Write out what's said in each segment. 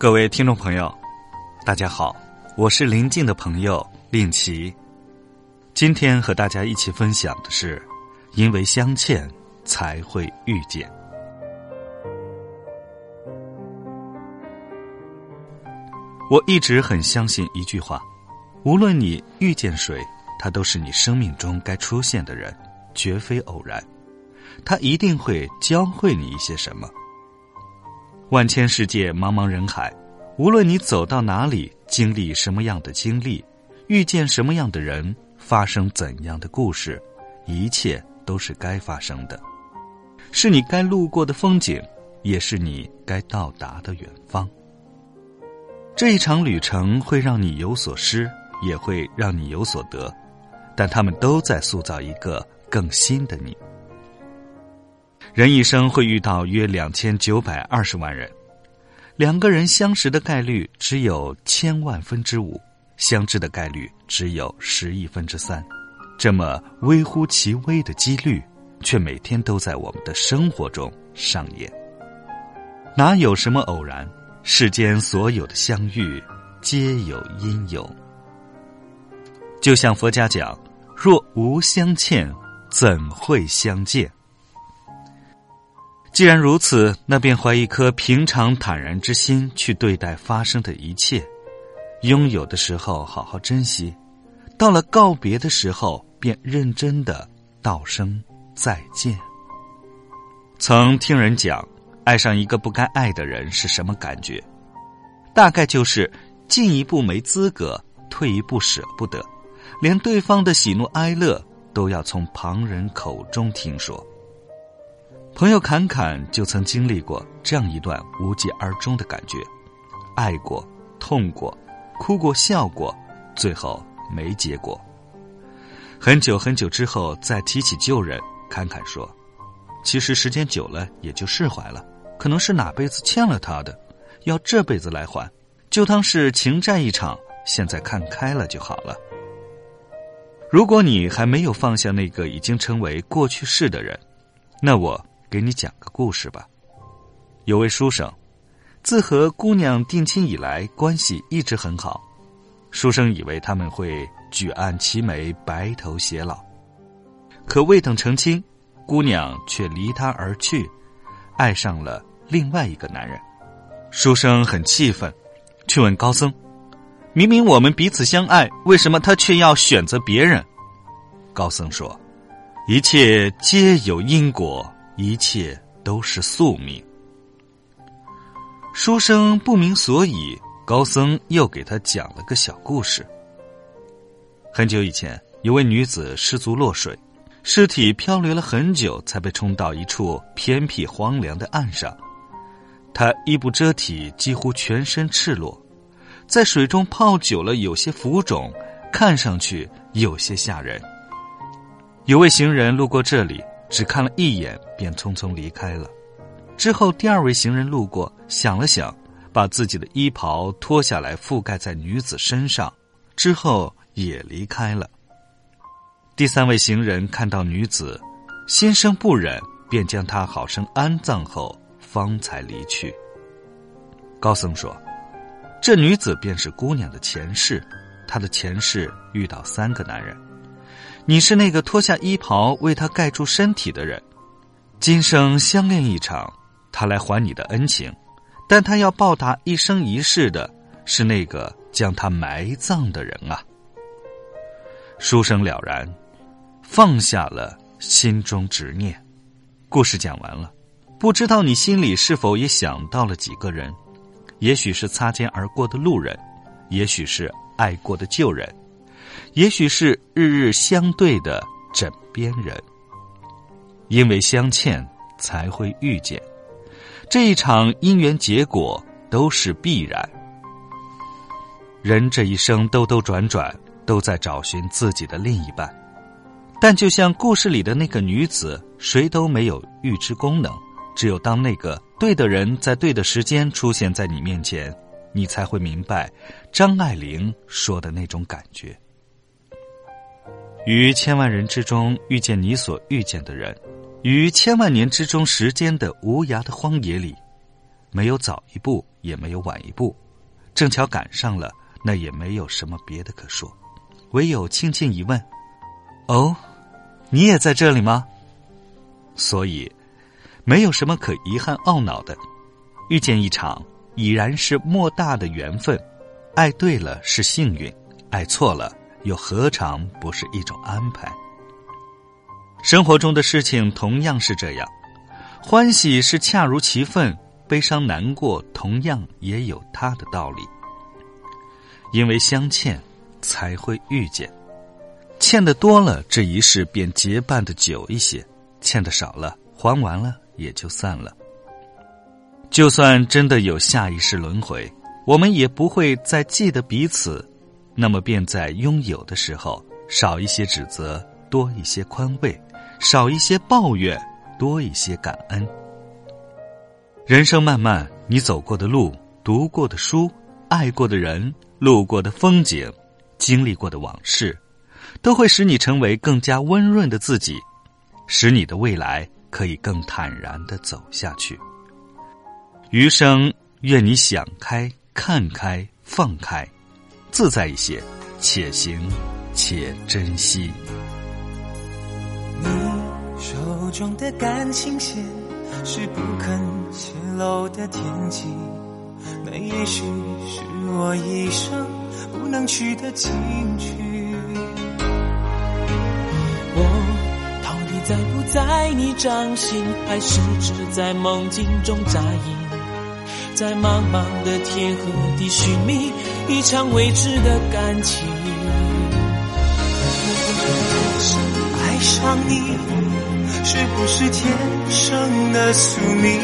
各位听众朋友，大家好，我是临近的朋友令奇。今天和大家一起分享的是：因为相欠才会遇见。我一直很相信一句话：无论你遇见谁，他都是你生命中该出现的人，绝非偶然。他一定会教会你一些什么。万千世界，茫茫人海，无论你走到哪里，经历什么样的经历，遇见什么样的人，发生怎样的故事，一切都是该发生的，是你该路过的风景，也是你该到达的远方。这一场旅程会让你有所失，也会让你有所得，但他们都在塑造一个更新的你。人一生会遇到约两千九百二十万人，两个人相识的概率只有千万分之五，相知的概率只有十亿分之三，这么微乎其微的几率，却每天都在我们的生活中上演。哪有什么偶然？世间所有的相遇，皆有因由。就像佛家讲：“若无相欠，怎会相见？”既然如此，那便怀一颗平常坦然之心去对待发生的一切。拥有的时候好好珍惜，到了告别的时候，便认真的道声再见。曾听人讲，爱上一个不该爱的人是什么感觉？大概就是进一步没资格，退一步舍不得，连对方的喜怒哀乐都要从旁人口中听说。朋友侃侃就曾经历过这样一段无疾而终的感觉，爱过、痛过、哭过、笑过，最后没结果。很久很久之后再提起旧人，侃侃说：“其实时间久了也就释怀了，可能是哪辈子欠了他的，要这辈子来还，就当是情债一场。现在看开了就好了。如果你还没有放下那个已经成为过去式的人，那我。”给你讲个故事吧。有位书生，自和姑娘定亲以来，关系一直很好。书生以为他们会举案齐眉，白头偕老。可未等成亲，姑娘却离他而去，爱上了另外一个男人。书生很气愤，去问高僧：“明明我们彼此相爱，为什么他却要选择别人？”高僧说：“一切皆有因果。”一切都是宿命。书生不明所以，高僧又给他讲了个小故事。很久以前，有位女子失足落水，尸体漂流了很久，才被冲到一处偏僻荒凉的岸上。她衣不遮体，几乎全身赤裸，在水中泡久了，有些浮肿，看上去有些吓人。有位行人路过这里。只看了一眼，便匆匆离开了。之后，第二位行人路过，想了想，把自己的衣袍脱下来覆盖在女子身上，之后也离开了。第三位行人看到女子，心生不忍，便将她好生安葬后，方才离去。高僧说：“这女子便是姑娘的前世，她的前世遇到三个男人。”你是那个脱下衣袍为他盖住身体的人，今生相恋一场，他来还你的恩情，但他要报答一生一世的，是那个将他埋葬的人啊。书生了然，放下了心中执念。故事讲完了，不知道你心里是否也想到了几个人？也许是擦肩而过的路人，也许是爱过的旧人。也许是日日相对的枕边人，因为相欠才会遇见，这一场因缘结果都是必然。人这一生兜兜转转，都在找寻自己的另一半，但就像故事里的那个女子，谁都没有预知功能，只有当那个对的人在对的时间出现在你面前，你才会明白张爱玲说的那种感觉。于千万人之中遇见你所遇见的人，于千万年之中时间的无涯的荒野里，没有早一步，也没有晚一步，正巧赶上了，那也没有什么别的可说，唯有轻轻一问：“哦，你也在这里吗？”所以，没有什么可遗憾懊恼的。遇见一场已然是莫大的缘分，爱对了是幸运，爱错了又何尝不是一种安排？生活中的事情同样是这样，欢喜是恰如其分，悲伤难过同样也有它的道理。因为相欠，才会遇见，欠的多了，这一世便结伴的久一些；欠的少了，还完了也就散了。就算真的有下一世轮回，我们也不会再记得彼此，那么便在拥有的时候少一些指责，多一些宽慰。少一些抱怨，多一些感恩。人生漫漫，你走过的路、读过的书、爱过的人、路过的风景、经历过的往事，都会使你成为更加温润的自己，使你的未来可以更坦然的走下去。余生，愿你想开、看开、放开，自在一些，且行且珍惜。你手中的感情线是不肯泄露的天机，那也许是我一生不能去的情趣。我到底在不在你掌心，还是只在梦境中扎营，在茫茫的天和地寻觅一场未知的感情。爱上你。是不是天生的宿命？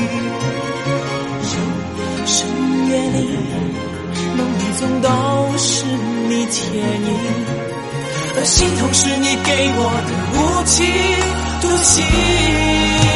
深夜里，梦里总都是你倩影，而心痛是你给我的无期徒刑。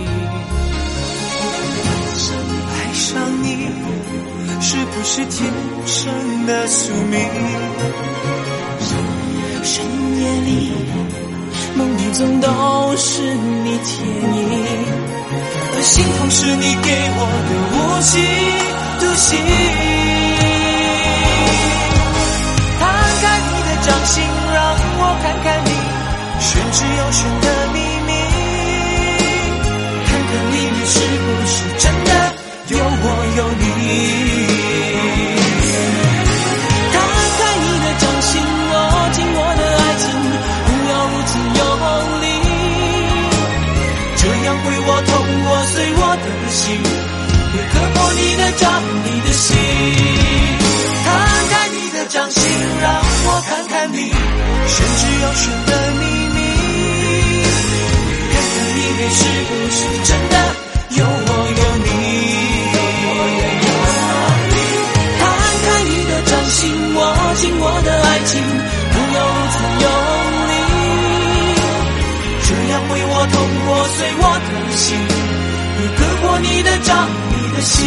爱上你。是不是天生的宿命？深夜里，梦里总都是你倩影，而心痛是你给我的无期徒刑。摊开你的掌心，让我看看你玄之又玄的秘密，看看里面是不是真我有你。打开你的掌心，握紧我的爱情，不要如此用力。这样会我痛，我碎我的心，也割破你的掌，你的心。摊开你的掌心，让我看看你玄之又玄的秘密，看看你是不是真的。这样会我痛我碎我的心。也割破你的掌，你的心，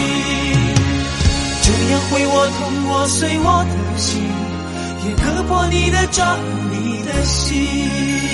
这样会我痛，我碎我的心，也割破你的掌，你的心。